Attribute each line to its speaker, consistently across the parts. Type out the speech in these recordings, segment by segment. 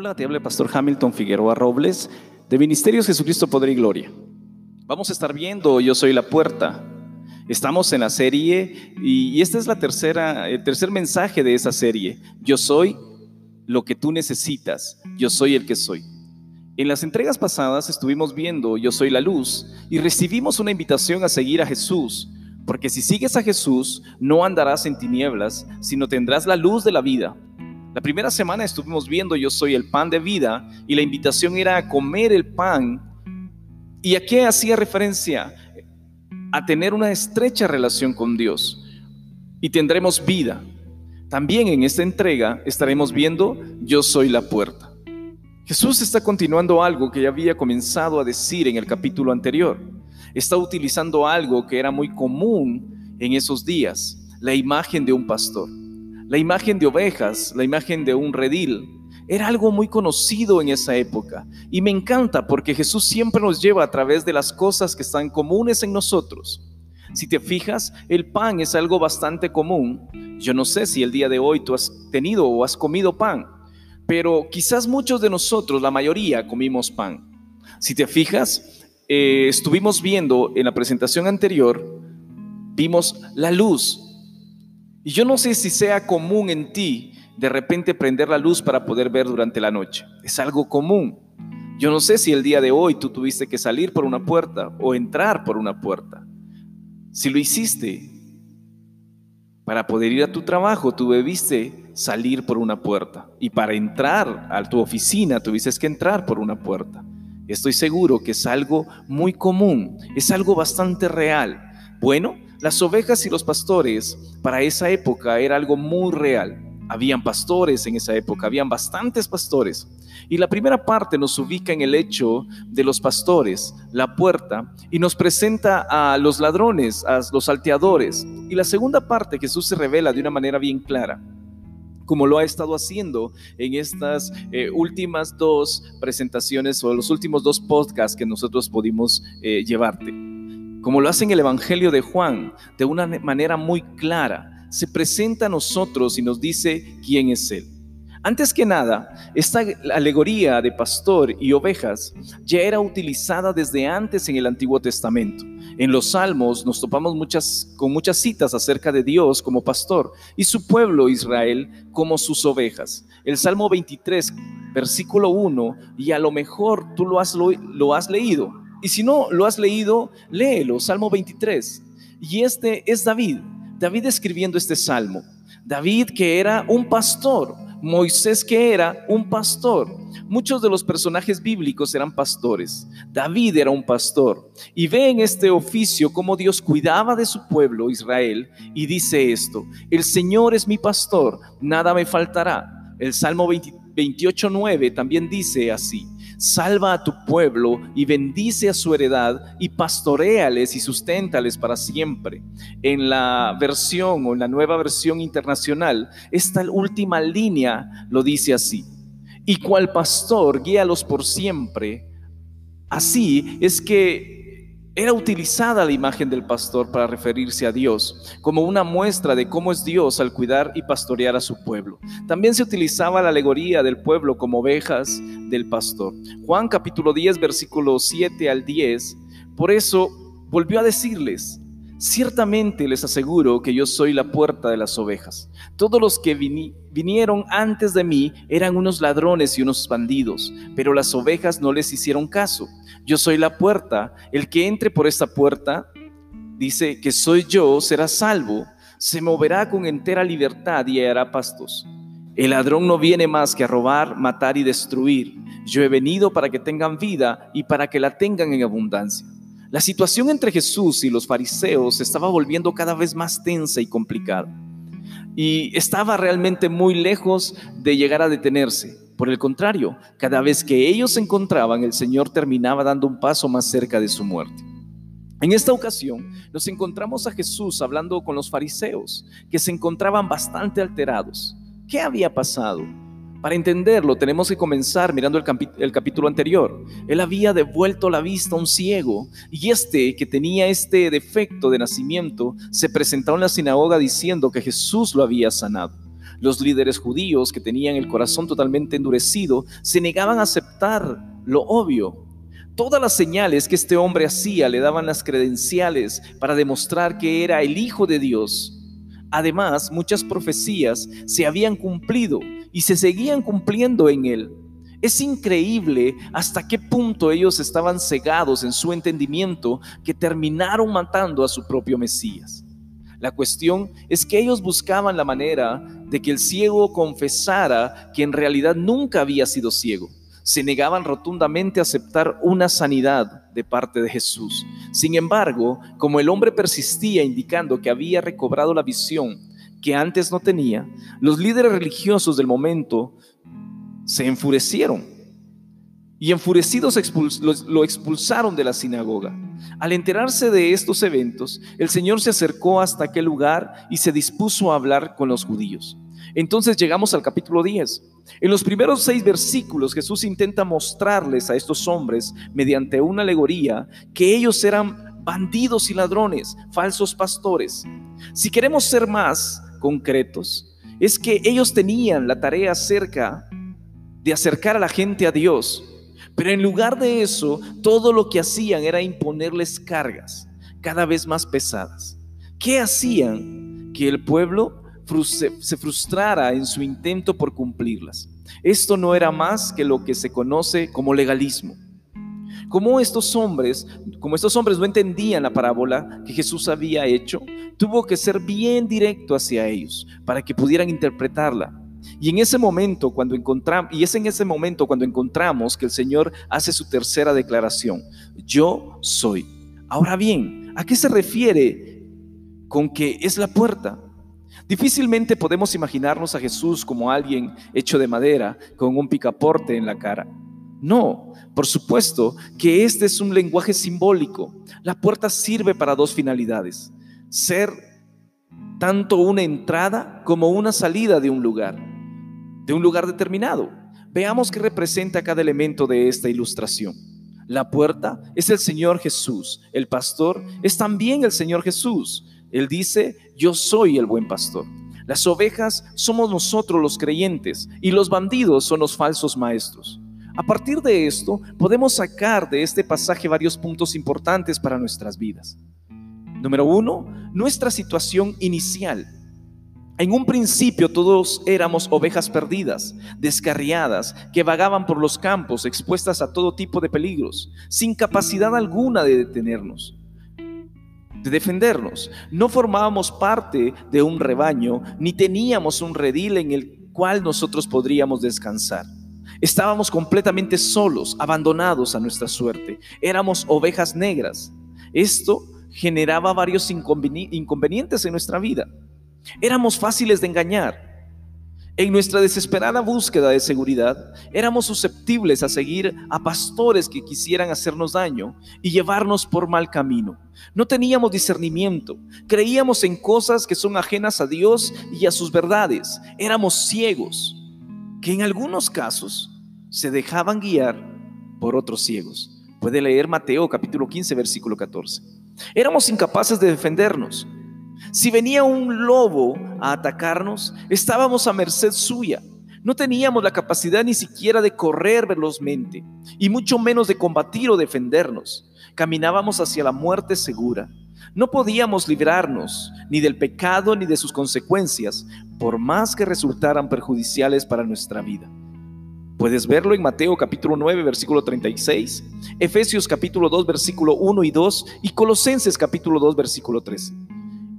Speaker 1: Hola, te habla el pastor Hamilton Figueroa Robles de Ministerios Jesucristo Poder y Gloria. Vamos a estar viendo Yo Soy la Puerta. Estamos en la serie y esta es la tercera, el tercer mensaje de esa serie. Yo soy lo que tú necesitas. Yo soy el que soy. En las entregas pasadas estuvimos viendo Yo soy la luz y recibimos una invitación a seguir a Jesús, porque si sigues a Jesús no andarás en tinieblas, sino tendrás la luz de la vida. La primera semana estuvimos viendo Yo soy el pan de vida y la invitación era a comer el pan. ¿Y a qué hacía referencia? A tener una estrecha relación con Dios y tendremos vida. También en esta entrega estaremos viendo Yo soy la puerta. Jesús está continuando algo que ya había comenzado a decir en el capítulo anterior. Está utilizando algo que era muy común en esos días, la imagen de un pastor. La imagen de ovejas, la imagen de un redil, era algo muy conocido en esa época. Y me encanta porque Jesús siempre nos lleva a través de las cosas que están comunes en nosotros. Si te fijas, el pan es algo bastante común. Yo no sé si el día de hoy tú has tenido o has comido pan, pero quizás muchos de nosotros, la mayoría, comimos pan. Si te fijas, eh, estuvimos viendo en la presentación anterior, vimos la luz y yo no sé si sea común en ti de repente prender la luz para poder ver durante la noche. Es algo común. Yo no sé si el día de hoy tú tuviste que salir por una puerta o entrar por una puerta. Si lo hiciste para poder ir a tu trabajo, tú debiste salir por una puerta. Y para entrar a tu oficina, tuviste que entrar por una puerta. Estoy seguro que es algo muy común, es algo bastante real. Bueno, las ovejas y los pastores para esa época era algo muy real. Habían pastores en esa época, habían bastantes pastores. Y la primera parte nos ubica en el hecho de los pastores, la puerta, y nos presenta a los ladrones, a los salteadores. Y la segunda parte Jesús se revela de una manera bien clara como lo ha estado haciendo en estas eh, últimas dos presentaciones o los últimos dos podcasts que nosotros pudimos eh, llevarte como lo hace en el Evangelio de Juan, de una manera muy clara, se presenta a nosotros y nos dice quién es Él. Antes que nada, esta alegoría de pastor y ovejas ya era utilizada desde antes en el Antiguo Testamento. En los Salmos nos topamos muchas, con muchas citas acerca de Dios como pastor y su pueblo Israel como sus ovejas. El Salmo 23, versículo 1, y a lo mejor tú lo has, lo has leído, y si no lo has leído, léelo, Salmo 23. Y este es David, David escribiendo este salmo. David que era un pastor, Moisés que era un pastor. Muchos de los personajes bíblicos eran pastores. David era un pastor. Y ve en este oficio cómo Dios cuidaba de su pueblo Israel y dice esto, el Señor es mi pastor, nada me faltará. El Salmo 28.9 también dice así, salva a tu pueblo y bendice a su heredad y pastoreales y susténtales para siempre. En la versión o en la nueva versión internacional, esta última línea lo dice así. Y cual pastor guíalos por siempre. Así es que era utilizada la imagen del pastor para referirse a Dios, como una muestra de cómo es Dios al cuidar y pastorear a su pueblo. También se utilizaba la alegoría del pueblo como ovejas del pastor. Juan capítulo 10, versículo 7 al 10, por eso volvió a decirles, Ciertamente les aseguro que yo soy la puerta de las ovejas. Todos los que vinieron antes de mí eran unos ladrones y unos bandidos, pero las ovejas no les hicieron caso. Yo soy la puerta. El que entre por esta puerta, dice que soy yo, será salvo, se moverá con entera libertad y hará pastos. El ladrón no viene más que a robar, matar y destruir. Yo he venido para que tengan vida y para que la tengan en abundancia. La situación entre Jesús y los fariseos se estaba volviendo cada vez más tensa y complicada. Y estaba realmente muy lejos de llegar a detenerse. Por el contrario, cada vez que ellos se encontraban, el Señor terminaba dando un paso más cerca de su muerte. En esta ocasión nos encontramos a Jesús hablando con los fariseos, que se encontraban bastante alterados. ¿Qué había pasado? Para entenderlo tenemos que comenzar mirando el, capítulo anterior. Él había devuelto la vista a un ciego y este que tenía este defecto de nacimiento se presentó en la sinagoga diciendo que Jesús lo había sanado. Los líderes judíos que tenían el corazón totalmente endurecido se negaban a aceptar lo obvio. Todas las señales que este hombre hacía le daban las credenciales para demostrar que era el Hijo de Dios. Además, muchas profecías se habían cumplido y se seguían cumpliendo en él. Es increíble hasta qué punto ellos estaban cegados en su entendimiento que terminaron matando a su propio Mesías. La cuestión es que ellos buscaban la manera de que el ciego confesara que en realidad nunca había sido ciego. Se negaban rotundamente a aceptar una sanidad de parte de Jesús. Sin embargo, como el hombre persistía indicando que había recobrado la visión que antes no tenía, los líderes religiosos del momento se enfurecieron y enfurecidos lo expulsaron de la sinagoga. Al enterarse de estos eventos, el Señor se acercó hasta aquel lugar y se dispuso a hablar con los judíos. Entonces llegamos al capítulo 10. En los primeros seis versículos Jesús intenta mostrarles a estos hombres, mediante una alegoría, que ellos eran bandidos y ladrones, falsos pastores. Si queremos ser más concretos, es que ellos tenían la tarea cerca de acercar a la gente a Dios. Pero en lugar de eso, todo lo que hacían era imponerles cargas cada vez más pesadas. ¿Qué hacían? Que el pueblo se frustrara en su intento por cumplirlas. Esto no era más que lo que se conoce como legalismo. Como estos hombres, como estos hombres no entendían la parábola que Jesús había hecho, tuvo que ser bien directo hacia ellos para que pudieran interpretarla. Y en ese momento, cuando encontramos, y es en ese momento cuando encontramos que el Señor hace su tercera declaración, yo soy. Ahora bien, ¿a qué se refiere con que es la puerta? Difícilmente podemos imaginarnos a Jesús como alguien hecho de madera con un picaporte en la cara. No, por supuesto que este es un lenguaje simbólico. La puerta sirve para dos finalidades. Ser tanto una entrada como una salida de un lugar de un lugar determinado. Veamos qué representa cada elemento de esta ilustración. La puerta es el Señor Jesús. El pastor es también el Señor Jesús. Él dice, yo soy el buen pastor. Las ovejas somos nosotros los creyentes y los bandidos son los falsos maestros. A partir de esto, podemos sacar de este pasaje varios puntos importantes para nuestras vidas. Número uno, nuestra situación inicial. En un principio todos éramos ovejas perdidas, descarriadas, que vagaban por los campos expuestas a todo tipo de peligros, sin capacidad alguna de detenernos, de defendernos. No formábamos parte de un rebaño, ni teníamos un redil en el cual nosotros podríamos descansar. Estábamos completamente solos, abandonados a nuestra suerte. Éramos ovejas negras. Esto generaba varios inconvenientes en nuestra vida. Éramos fáciles de engañar. En nuestra desesperada búsqueda de seguridad, éramos susceptibles a seguir a pastores que quisieran hacernos daño y llevarnos por mal camino. No teníamos discernimiento, creíamos en cosas que son ajenas a Dios y a sus verdades. Éramos ciegos, que en algunos casos se dejaban guiar por otros ciegos. Puede leer Mateo capítulo 15, versículo 14. Éramos incapaces de defendernos si venía un lobo a atacarnos, estábamos a merced suya. No teníamos la capacidad ni siquiera de correr velozmente, y mucho menos de combatir o defendernos. Caminábamos hacia la muerte segura. No podíamos librarnos ni del pecado ni de sus consecuencias, por más que resultaran perjudiciales para nuestra vida. Puedes verlo en Mateo capítulo 9, versículo 36, Efesios capítulo 2, versículo 1 y 2 y Colosenses capítulo 2, versículo 13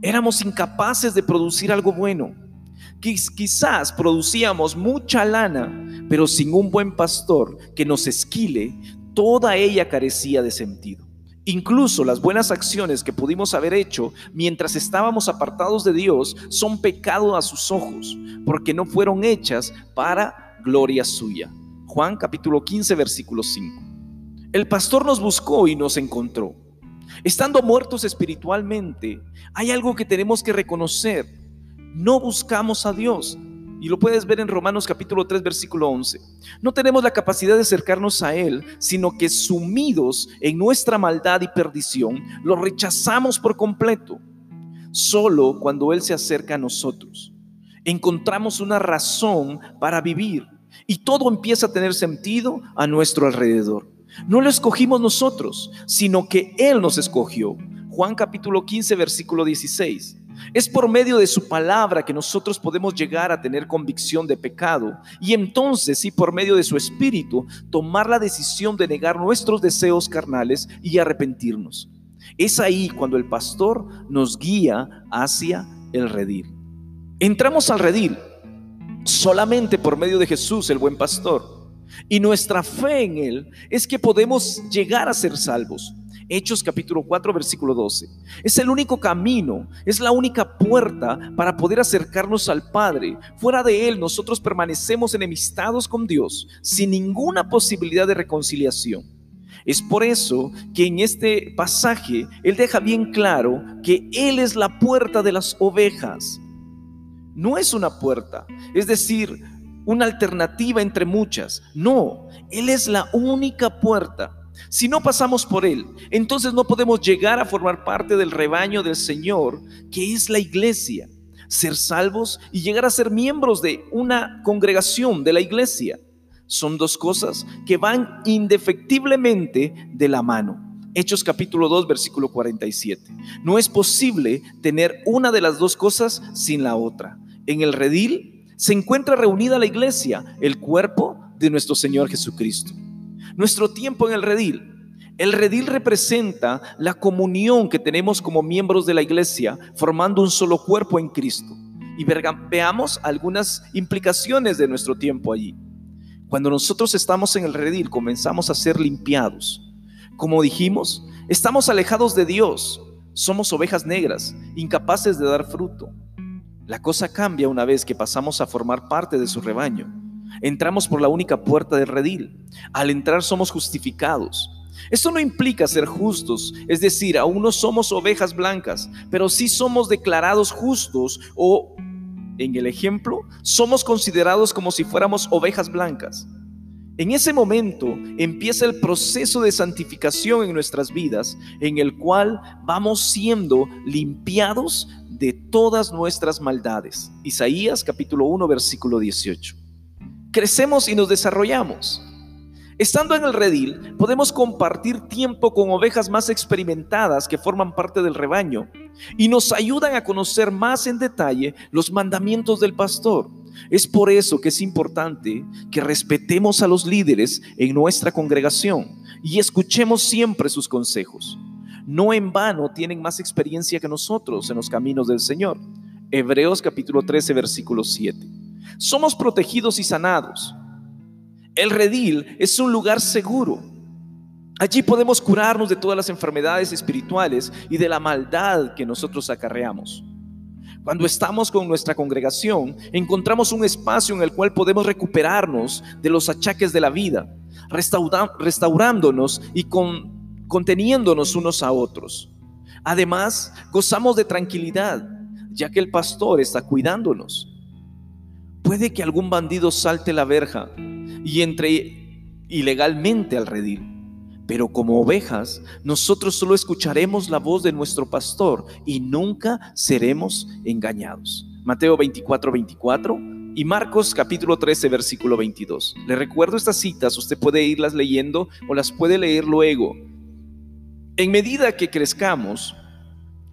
Speaker 1: éramos incapaces de producir algo bueno. Quizás producíamos mucha lana, pero sin un buen pastor que nos esquile, toda ella carecía de sentido. Incluso las buenas acciones que pudimos haber hecho mientras estábamos apartados de Dios son pecado a sus ojos, porque no fueron hechas para gloria suya. Juan capítulo 15 versículo 5. El pastor nos buscó y nos encontró. Estando muertos espiritualmente, hay algo que tenemos que reconocer. No buscamos a Dios. Y lo puedes ver en Romanos capítulo 3, versículo 11. No tenemos la capacidad de acercarnos a Él, sino que sumidos en nuestra maldad y perdición, lo rechazamos por completo. Solo cuando Él se acerca a nosotros. Encontramos una razón para vivir y todo empieza a tener sentido a nuestro alrededor. No lo escogimos nosotros, sino que Él nos escogió. Juan capítulo 15, versículo 16. Es por medio de su palabra que nosotros podemos llegar a tener convicción de pecado y entonces, y por medio de su espíritu, tomar la decisión de negar nuestros deseos carnales y arrepentirnos. Es ahí cuando el pastor nos guía hacia el redil. Entramos al redil solamente por medio de Jesús, el buen pastor. Y nuestra fe en Él es que podemos llegar a ser salvos. Hechos capítulo 4 versículo 12. Es el único camino, es la única puerta para poder acercarnos al Padre. Fuera de Él nosotros permanecemos enemistados con Dios, sin ninguna posibilidad de reconciliación. Es por eso que en este pasaje Él deja bien claro que Él es la puerta de las ovejas. No es una puerta, es decir, una alternativa entre muchas. No, Él es la única puerta. Si no pasamos por Él, entonces no podemos llegar a formar parte del rebaño del Señor, que es la iglesia, ser salvos y llegar a ser miembros de una congregación de la iglesia. Son dos cosas que van indefectiblemente de la mano. Hechos capítulo 2, versículo 47. No es posible tener una de las dos cosas sin la otra. En el redil se encuentra reunida la iglesia, el cuerpo de nuestro Señor Jesucristo nuestro tiempo en el redil. El redil representa la comunión que tenemos como miembros de la iglesia, formando un solo cuerpo en Cristo. Y veamos algunas implicaciones de nuestro tiempo allí. Cuando nosotros estamos en el redil, comenzamos a ser limpiados. Como dijimos, estamos alejados de Dios. Somos ovejas negras, incapaces de dar fruto. La cosa cambia una vez que pasamos a formar parte de su rebaño. Entramos por la única puerta del redil. Al entrar somos justificados. Esto no implica ser justos, es decir, aún no somos ovejas blancas, pero sí somos declarados justos o, en el ejemplo, somos considerados como si fuéramos ovejas blancas. En ese momento empieza el proceso de santificación en nuestras vidas, en el cual vamos siendo limpiados de todas nuestras maldades. Isaías capítulo 1 versículo 18 crecemos y nos desarrollamos. Estando en el redil, podemos compartir tiempo con ovejas más experimentadas que forman parte del rebaño y nos ayudan a conocer más en detalle los mandamientos del pastor. Es por eso que es importante que respetemos a los líderes en nuestra congregación y escuchemos siempre sus consejos. No en vano tienen más experiencia que nosotros en los caminos del Señor. Hebreos capítulo 13, versículo 7 somos protegidos y sanados. El redil es un lugar seguro. Allí podemos curarnos de todas las enfermedades espirituales y de la maldad que nosotros acarreamos. Cuando estamos con nuestra congregación, encontramos un espacio en el cual podemos recuperarnos de los achaques de la vida, restaurándonos y conteniéndonos unos a otros. Además, gozamos de tranquilidad, ya que el pastor está cuidándonos. Puede que algún bandido salte la verja y entre ilegalmente al redil. Pero como ovejas, nosotros solo escucharemos la voz de nuestro pastor y nunca seremos engañados. Mateo 24, 24 y Marcos capítulo 13, versículo 22. Le recuerdo estas citas, usted puede irlas leyendo o las puede leer luego. En medida que crezcamos,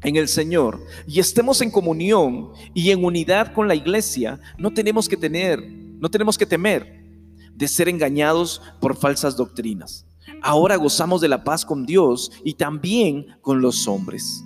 Speaker 1: en el Señor y estemos en comunión y en unidad con la iglesia, no tenemos que tener, no tenemos que temer de ser engañados por falsas doctrinas. Ahora gozamos de la paz con Dios y también con los hombres.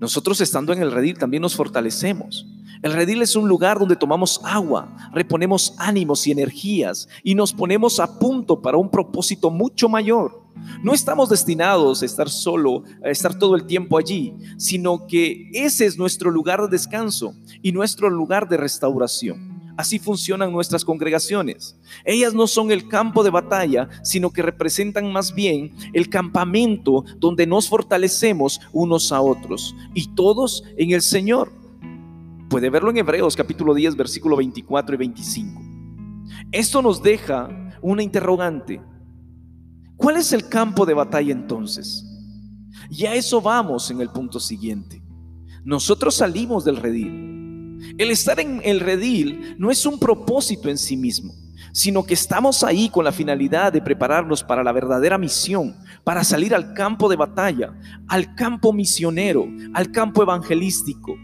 Speaker 1: Nosotros estando en el redil también nos fortalecemos. El redil es un lugar donde tomamos agua, reponemos ánimos y energías y nos ponemos a punto para un propósito mucho mayor. No estamos destinados a estar solo, a estar todo el tiempo allí, sino que ese es nuestro lugar de descanso y nuestro lugar de restauración. Así funcionan nuestras congregaciones. Ellas no son el campo de batalla, sino que representan más bien el campamento donde nos fortalecemos unos a otros y todos en el Señor. Puede verlo en Hebreos capítulo 10, versículo 24 y 25. Esto nos deja una interrogante. ¿Cuál es el campo de batalla entonces? Y a eso vamos en el punto siguiente. Nosotros salimos del redil. El estar en el redil no es un propósito en sí mismo, sino que estamos ahí con la finalidad de prepararnos para la verdadera misión, para salir al campo de batalla, al campo misionero, al campo evangelístico.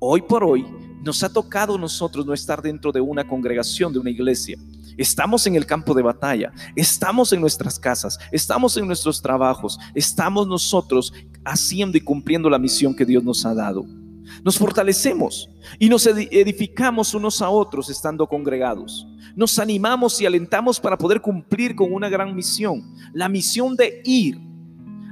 Speaker 1: Hoy por hoy nos ha tocado nosotros no estar dentro de una congregación, de una iglesia. Estamos en el campo de batalla, estamos en nuestras casas, estamos en nuestros trabajos, estamos nosotros haciendo y cumpliendo la misión que Dios nos ha dado. Nos fortalecemos y nos edificamos unos a otros estando congregados. Nos animamos y alentamos para poder cumplir con una gran misión, la misión de ir.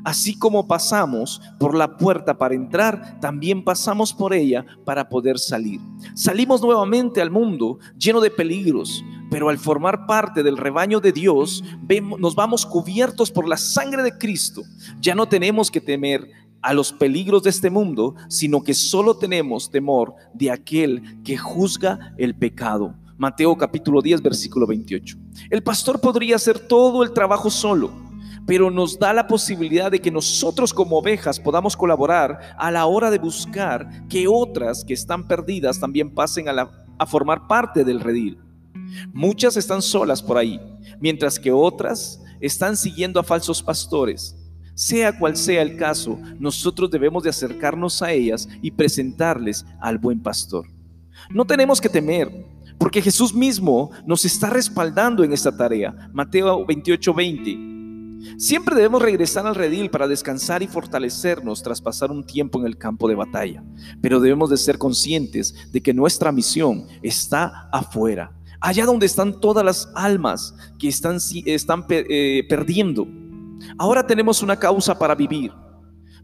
Speaker 1: Así como pasamos por la puerta para entrar, también pasamos por ella para poder salir. Salimos nuevamente al mundo lleno de peligros, pero al formar parte del rebaño de Dios, nos vamos cubiertos por la sangre de Cristo. Ya no tenemos que temer a los peligros de este mundo, sino que solo tenemos temor de aquel que juzga el pecado. Mateo capítulo 10, versículo 28. El pastor podría hacer todo el trabajo solo, pero nos da la posibilidad de que nosotros como ovejas podamos colaborar a la hora de buscar que otras que están perdidas también pasen a, a formar parte del redil. Muchas están solas por ahí, mientras que otras están siguiendo a falsos pastores sea cual sea el caso, nosotros debemos de acercarnos a ellas y presentarles al buen pastor. No tenemos que temer, porque Jesús mismo nos está respaldando en esta tarea. Mateo 28, 20. Siempre debemos regresar al redil para descansar y fortalecernos tras pasar un tiempo en el campo de batalla, pero debemos de ser conscientes de que nuestra misión está afuera, allá donde están todas las almas que están, están eh, perdiendo Ahora tenemos una causa para vivir.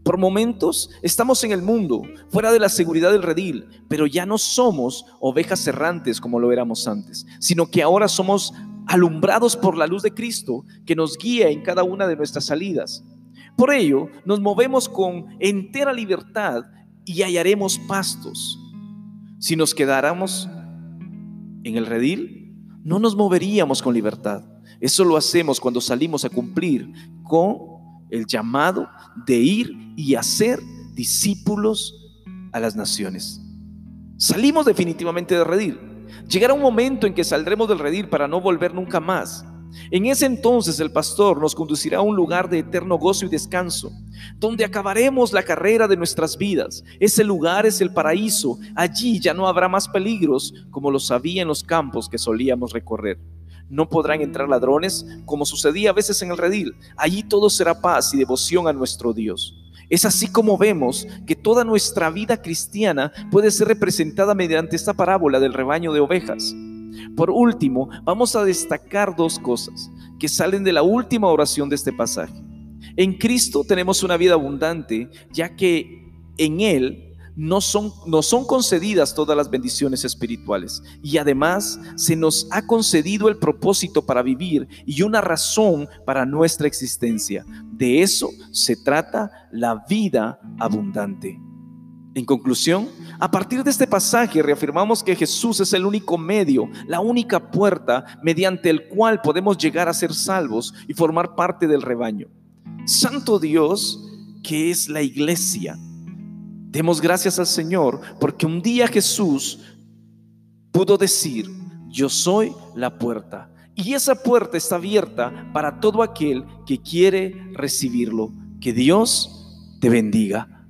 Speaker 1: Por momentos estamos en el mundo, fuera de la seguridad del redil, pero ya no somos ovejas errantes como lo éramos antes, sino que ahora somos alumbrados por la luz de Cristo que nos guía en cada una de nuestras salidas. Por ello, nos movemos con entera libertad y hallaremos pastos. Si nos quedáramos en el redil, no nos moveríamos con libertad. Eso lo hacemos cuando salimos a cumplir con el llamado de ir y hacer discípulos a las naciones. Salimos definitivamente de redil. Llegará un momento en que saldremos del redil para no volver nunca más. En ese entonces el pastor nos conducirá a un lugar de eterno gozo y descanso, donde acabaremos la carrera de nuestras vidas. Ese lugar es el paraíso. Allí ya no habrá más peligros como los había en los campos que solíamos recorrer no podrán entrar ladrones, como sucedía a veces en el redil. Allí todo será paz y devoción a nuestro Dios. Es así como vemos que toda nuestra vida cristiana puede ser representada mediante esta parábola del rebaño de ovejas. Por último, vamos a destacar dos cosas que salen de la última oración de este pasaje. En Cristo tenemos una vida abundante, ya que en Él no son, no son concedidas todas las bendiciones espirituales. Y además se nos ha concedido el propósito para vivir y una razón para nuestra existencia. De eso se trata la vida abundante. En conclusión, a partir de este pasaje reafirmamos que Jesús es el único medio, la única puerta mediante el cual podemos llegar a ser salvos y formar parte del rebaño. Santo Dios, que es la iglesia, Demos gracias al Señor porque un día Jesús pudo decir, yo soy la puerta. Y esa puerta está abierta para todo aquel que quiere recibirlo. Que Dios te bendiga.